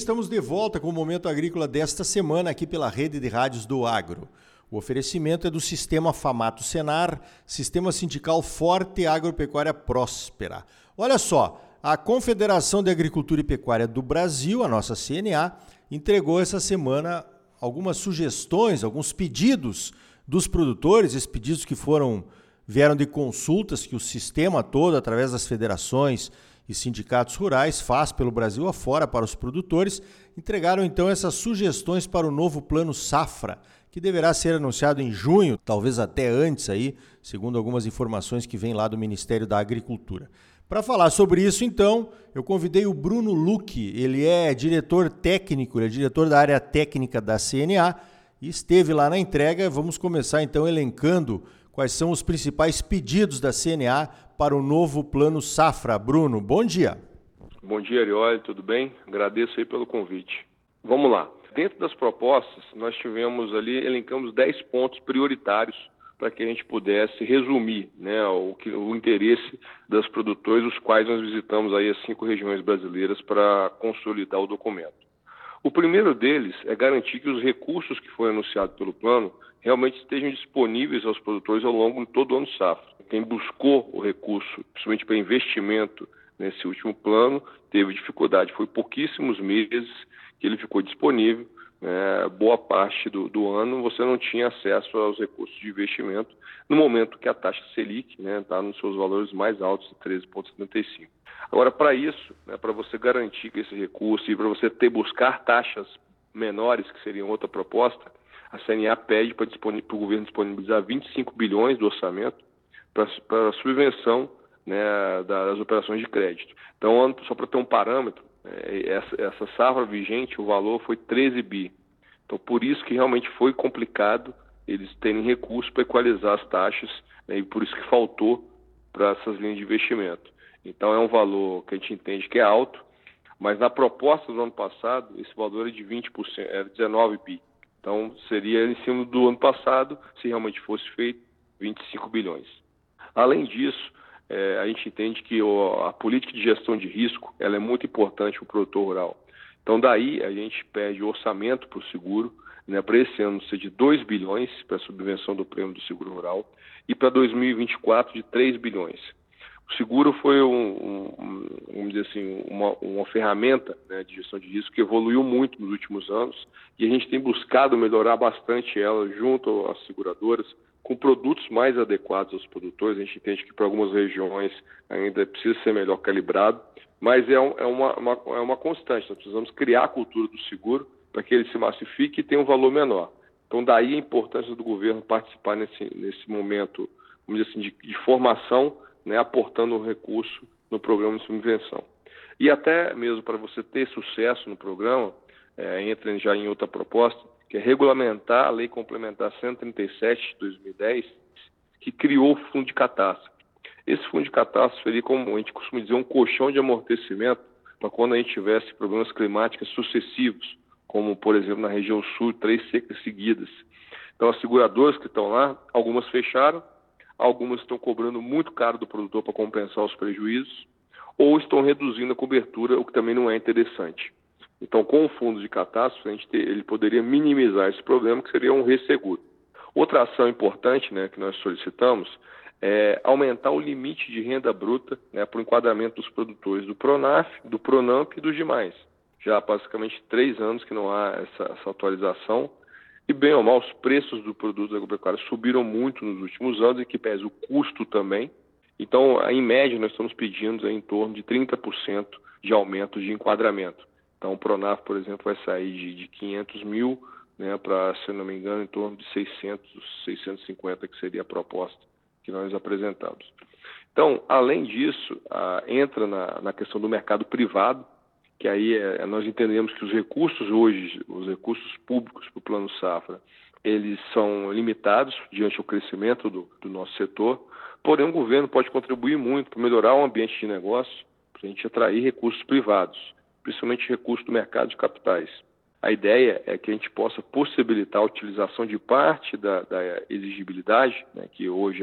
estamos de volta com o Momento Agrícola desta semana aqui pela Rede de Rádios do Agro. O oferecimento é do Sistema Famato Senar, Sistema Sindical Forte Agropecuária Próspera. Olha só, a Confederação de Agricultura e Pecuária do Brasil, a nossa CNA, entregou essa semana algumas sugestões, alguns pedidos dos produtores, esses pedidos que foram vieram de consultas que o sistema todo, através das federações e sindicatos rurais, faz pelo Brasil afora para os produtores, entregaram então essas sugestões para o novo Plano Safra, que deverá ser anunciado em junho, talvez até antes aí, segundo algumas informações que vêm lá do Ministério da Agricultura. Para falar sobre isso, então, eu convidei o Bruno Luque. Ele é diretor técnico, ele é diretor da área técnica da CNA e esteve lá na entrega. Vamos começar então elencando quais são os principais pedidos da CNA para o novo plano Safra. Bruno, bom dia. Bom dia, Arioli, tudo bem? Agradeço aí pelo convite. Vamos lá. Dentro das propostas, nós tivemos ali, elencamos 10 pontos prioritários para que a gente pudesse resumir né, o, o interesse das produtores, os quais nós visitamos aí as cinco regiões brasileiras para consolidar o documento. O primeiro deles é garantir que os recursos que foram anunciados pelo plano realmente estejam disponíveis aos produtores ao longo de todo o ano safra. Quem buscou o recurso, principalmente para investimento nesse último plano, teve dificuldade. Foi pouquíssimos meses que ele ficou disponível é, boa parte do, do, ano você não tinha acesso aos recursos de investimento no momento que a taxa Selic está né, tá nos seus valores mais altos de 13,75. Agora, para isso, né, para você garantir que esse recurso e para você ter buscar taxas menores, que seriam outra proposta, a CNA pede para o governo disponibilizar 25 bilhões do orçamento para a subvenção né, das operações de crédito. Então, só para ter um parâmetro, é, essa, essa safra vigente, o valor foi 13 bi. Então, por isso que realmente foi complicado eles terem recursos para equalizar as taxas, né, e por isso que faltou para essas linhas de investimento. Então, é um valor que a gente entende que é alto, mas na proposta do ano passado, esse valor é de 20%, era 19 bi. Então, seria em cima do ano passado, se realmente fosse feito, 25 bilhões. Além disso, é, a gente entende que o, a política de gestão de risco ela é muito importante para o produtor rural. Então, daí a gente pede orçamento para o seguro, né, para esse ano ser de 2 bilhões para a subvenção do prêmio do seguro rural e para 2024 de 3 bilhões. O seguro foi um, um, vamos dizer assim, uma, uma ferramenta né, de gestão de risco que evoluiu muito nos últimos anos e a gente tem buscado melhorar bastante ela junto às seguradoras, com produtos mais adequados aos produtores. A gente entende que para algumas regiões ainda precisa ser melhor calibrado, mas é, um, é, uma, uma, é uma constante. Nós precisamos criar a cultura do seguro para que ele se massifique e tenha um valor menor. Então, daí a importância do governo participar nesse, nesse momento, vamos dizer assim, de, de formação, né, aportando um recurso no programa de subvenção. E até mesmo para você ter sucesso no programa, é, já em outra proposta, que é regulamentar a Lei Complementar 137 de 2010, que criou o Fundo de Catástrofe. Esse Fundo de Catástrofe seria, como a gente costuma dizer, um colchão de amortecimento para quando a gente tivesse problemas climáticos sucessivos, como, por exemplo, na região sul, três secas seguidas. Então, as seguradoras que estão lá, algumas fecharam, algumas estão cobrando muito caro do produtor para compensar os prejuízos, ou estão reduzindo a cobertura, o que também não é interessante. Então, com o fundo de catástrofe, a gente ter, ele poderia minimizar esse problema, que seria um resseguro. Outra ação importante né, que nós solicitamos é aumentar o limite de renda bruta né, para o enquadramento dos produtores do Pronaf, do Pronamp e dos demais. Já há basicamente três anos que não há essa, essa atualização. E bem ou mal, os preços do produto agropecuário subiram muito nos últimos anos e que pesa o custo também. Então, em média, nós estamos pedindo em torno de 30% de aumento de enquadramento. Então, o Pronaf, por exemplo, vai sair de, de 500 mil né, para, se não me engano, em torno de 600, 650, que seria a proposta que nós apresentamos. Então, além disso, entra na, na, questão do mercado privado, que aí é, nós entendemos que os recursos hoje, os recursos públicos para o Plano Safra, eles são limitados diante do crescimento do, do nosso setor, porém o governo pode contribuir muito para melhorar o ambiente de negócio, para a gente atrair recursos privados principalmente recursos do mercado de capitais. A ideia é que a gente possa possibilitar a utilização de parte da, da exigibilidade, né, que hoje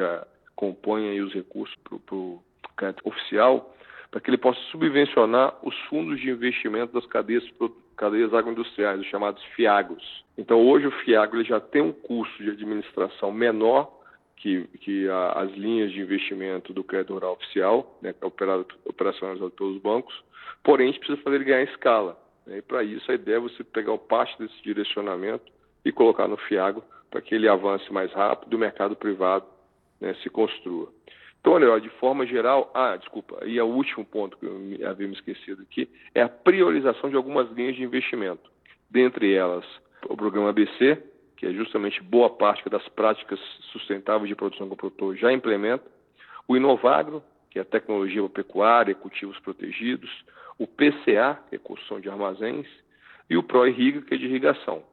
compõe os recursos para o crédito oficial, para que ele possa subvencionar os fundos de investimento das cadeias cadeias agroindustriais, os chamados FIAGROS. Então, hoje o FIAGRO já tem um custo de administração menor que, que a, as linhas de investimento do crédito rural oficial, né, que é operado, operacionalizado pelos bancos, porém a gente precisa fazer ele ganhar escala. Né, e para isso a ideia é você pegar parte desse direcionamento e colocar no FIAGRO para que ele avance mais rápido e o mercado privado né, se construa. Então, olha, de forma geral, ah, desculpa, e é o último ponto que eu havia me esquecido aqui, é a priorização de algumas linhas de investimento. Dentre elas, o programa ABC, que é justamente boa parte das práticas sustentáveis de produção que o produtor já implementa, o Inovagro, que é tecnologia pecuária, cultivos protegidos, o PCA, que é construção de armazéns, e o ProIrriga, que é de irrigação.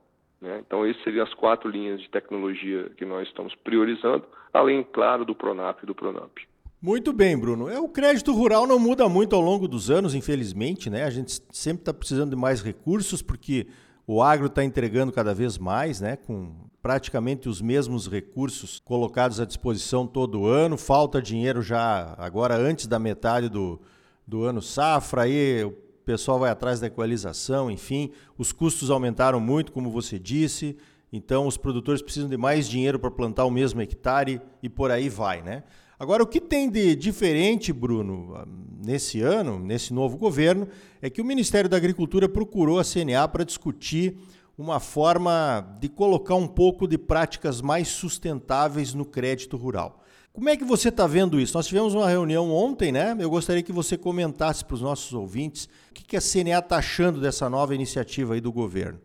Né? Então, essas seriam as quatro linhas de tecnologia que nós estamos priorizando, além, claro, do Pronap e do Pronamp. Muito bem, Bruno. É, o crédito rural não muda muito ao longo dos anos, infelizmente. Né? A gente sempre está precisando de mais recursos, porque o agro está entregando cada vez mais, né? com praticamente os mesmos recursos colocados à disposição todo ano. Falta dinheiro já agora antes da metade do, do ano safra. Aí o pessoal vai atrás da equalização, enfim, os custos aumentaram muito, como você disse, então os produtores precisam de mais dinheiro para plantar o mesmo hectare e por aí vai, né? Agora, o que tem de diferente, Bruno, nesse ano, nesse novo governo, é que o Ministério da Agricultura procurou a CNA para discutir uma forma de colocar um pouco de práticas mais sustentáveis no crédito rural. Como é que você está vendo isso? Nós tivemos uma reunião ontem, né? Eu gostaria que você comentasse para os nossos ouvintes o que, a CNA está achando dessa nova iniciativa aí do governo.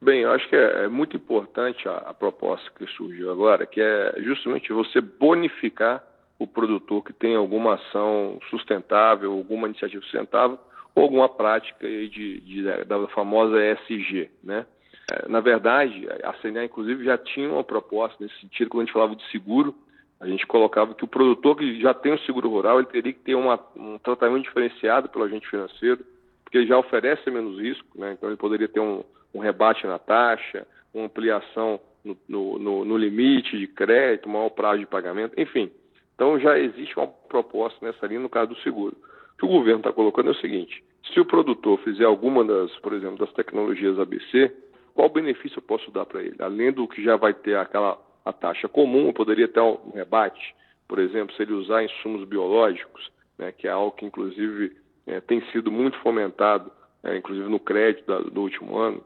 Bem, eu acho que é, é muito importante a, a, proposta que surgiu agora, que é justamente você bonificar o produtor que tem alguma ação sustentável, alguma iniciativa sustentável ou alguma prática de, de, da famosa ESG, né? É, na verdade, a CNA, inclusive, já tinha uma proposta nesse sentido, quando a gente falava de seguro, a gente colocava que o produtor que já tem o seguro rural, ele teria que ter uma, um tratamento diferenciado pelo agente financeiro, porque ele já oferece menos risco, né? então ele poderia ter um, um rebate na taxa, uma ampliação no, no, no, limite de crédito, maior prazo de pagamento, enfim. Então já existe uma proposta nessa linha no caso do seguro. O que o governo está colocando é o seguinte: se o produtor fizer alguma das, por exemplo, das tecnologias ABC, qual benefício eu posso dar para ele? Além do que já vai ter aquela a taxa comum, poderia ter um rebate, por exemplo, se ele usar insumos biológicos, né, que é algo que, inclusive, é, tem sido muito fomentado, é, inclusive no crédito da, do último ano.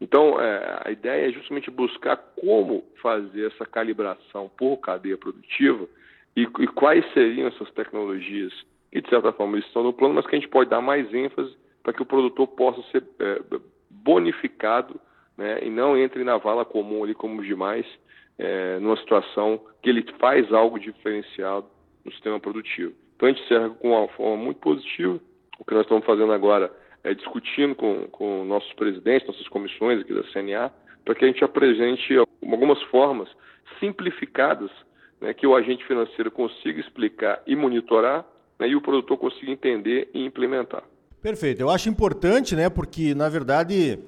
Então, é, a ideia é justamente buscar como fazer essa calibração por cadeia produtiva e, e quais seriam essas tecnologias que, de certa forma, estão no plano, mas que a gente pode dar mais ênfase para que o produtor possa ser é, bonificado né, e não entre na vala comum ali como os demais é, numa situação que ele faz algo diferenciado no sistema produtivo. Então a gente encerra com uma forma muito positiva. O que nós estamos fazendo agora é discutindo com, com nossos presidentes, nossas comissões aqui da CNA, para que a gente apresente algumas formas simplificadas né, que o agente financeiro consiga explicar e monitorar né, e o produtor consiga entender e implementar. Perfeito. Eu acho importante, né, porque na verdade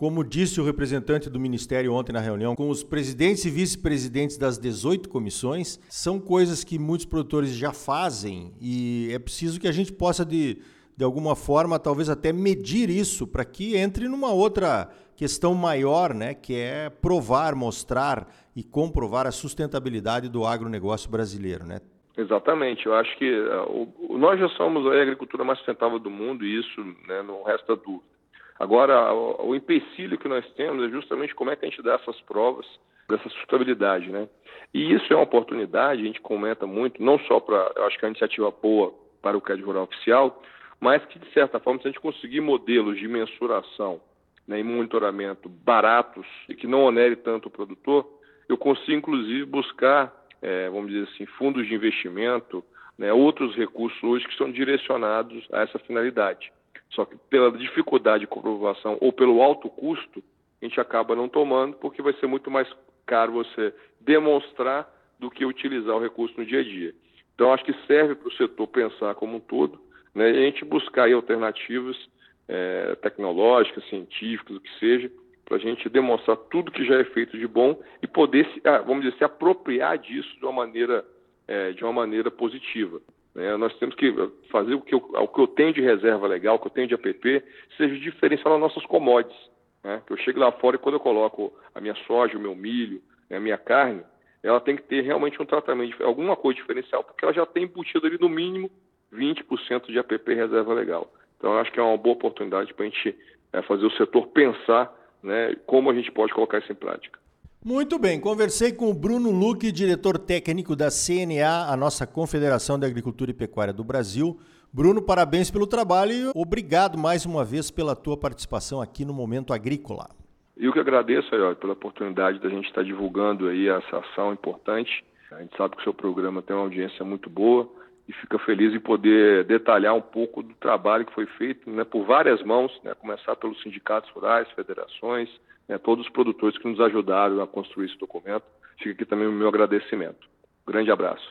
como disse o representante do Ministério ontem na reunião, com os presidentes e vice-presidentes das 18 comissões, são coisas que muitos produtores já fazem e é preciso que a gente possa, de, de alguma forma, talvez até medir isso para que entre numa outra questão maior, né, que é provar, mostrar e comprovar a sustentabilidade do agronegócio brasileiro. Né? Exatamente, eu acho que uh, nós já somos a agricultura mais sustentável do mundo e isso né, não resta dúvida. Agora, o, empecilho que nós temos é justamente como é que a gente dá essas provas dessa sustentabilidade, né? E isso é uma oportunidade, a gente comenta muito, não só para, eu acho que é uma iniciativa boa para o crédito rural oficial, mas que, de certa forma, se a gente conseguir modelos de mensuração né, e monitoramento baratos e que não onere tanto o produtor, eu consigo, inclusive, buscar, é, vamos dizer assim, fundos de investimento, né, outros recursos hoje que são direcionados a essa finalidade. Só que pela dificuldade de comprovação ou pelo alto custo, a gente acaba não tomando, porque vai ser muito mais caro você demonstrar do que utilizar o recurso no dia a dia. Então, acho que serve para o setor pensar como um todo, né, e a gente buscar alternativas é, tecnológicas, científicas, o que seja, para a gente demonstrar tudo que já é feito de bom e poder, se, ah, vamos dizer, se apropriar disso de uma maneira, é, de uma maneira positiva. Né? Nós temos que fazer o que, eu, o que eu tenho de reserva legal, o que eu tenho de APP, seja diferencial nas nossas commodities. Né? Que eu chego lá fora e quando eu coloco a minha soja, o meu milho, né, a minha carne, ela tem que ter realmente um tratamento, alguma coisa diferencial, porque ela já tem embutido ali no mínimo 20% de APP reserva legal. Então, acho que é uma boa oportunidade para a gente é, fazer o setor pensar né, como a gente pode colocar isso em prática. Muito bem, conversei com o Bruno Luque, diretor técnico da CNA, a nossa Confederação de Agricultura e Pecuária do Brasil. Bruno, parabéns pelo trabalho e obrigado mais uma vez pela tua participação aqui no Momento Agrícola. Eu que agradeço, Ayori, pela oportunidade da gente estar divulgando aí essa ação importante. A gente sabe que o seu programa tem uma audiência muito boa e fica feliz em poder detalhar um pouco do trabalho que foi feito né, por várias mãos, né, começar pelos sindicatos rurais, federações, né, todos os produtores que nos ajudaram a construir esse documento. Fica aqui também o meu agradecimento. Grande abraço.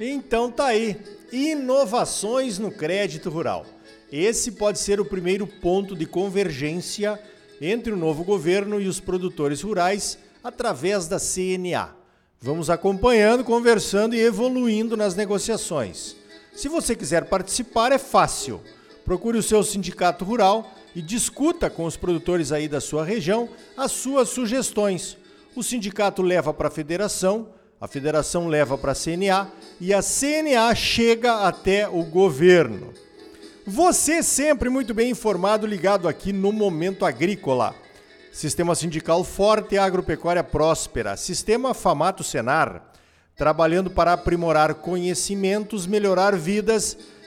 Então tá aí, inovações no crédito rural. Esse pode ser o primeiro ponto de convergência entre o novo governo e os produtores rurais através da CNA. Vamos acompanhando, conversando e evoluindo nas negociações. Se você quiser participar, é fácil. Procure o seu sindicato rural e discuta com os produtores aí da sua região as suas sugestões. O sindicato leva para a federação, a federação leva para a CNA e a CNA chega até o governo. Você sempre muito bem informado, ligado aqui no Momento Agrícola. Sistema sindical forte e agropecuária próspera. Sistema Famato Senar, trabalhando para aprimorar conhecimentos, melhorar vidas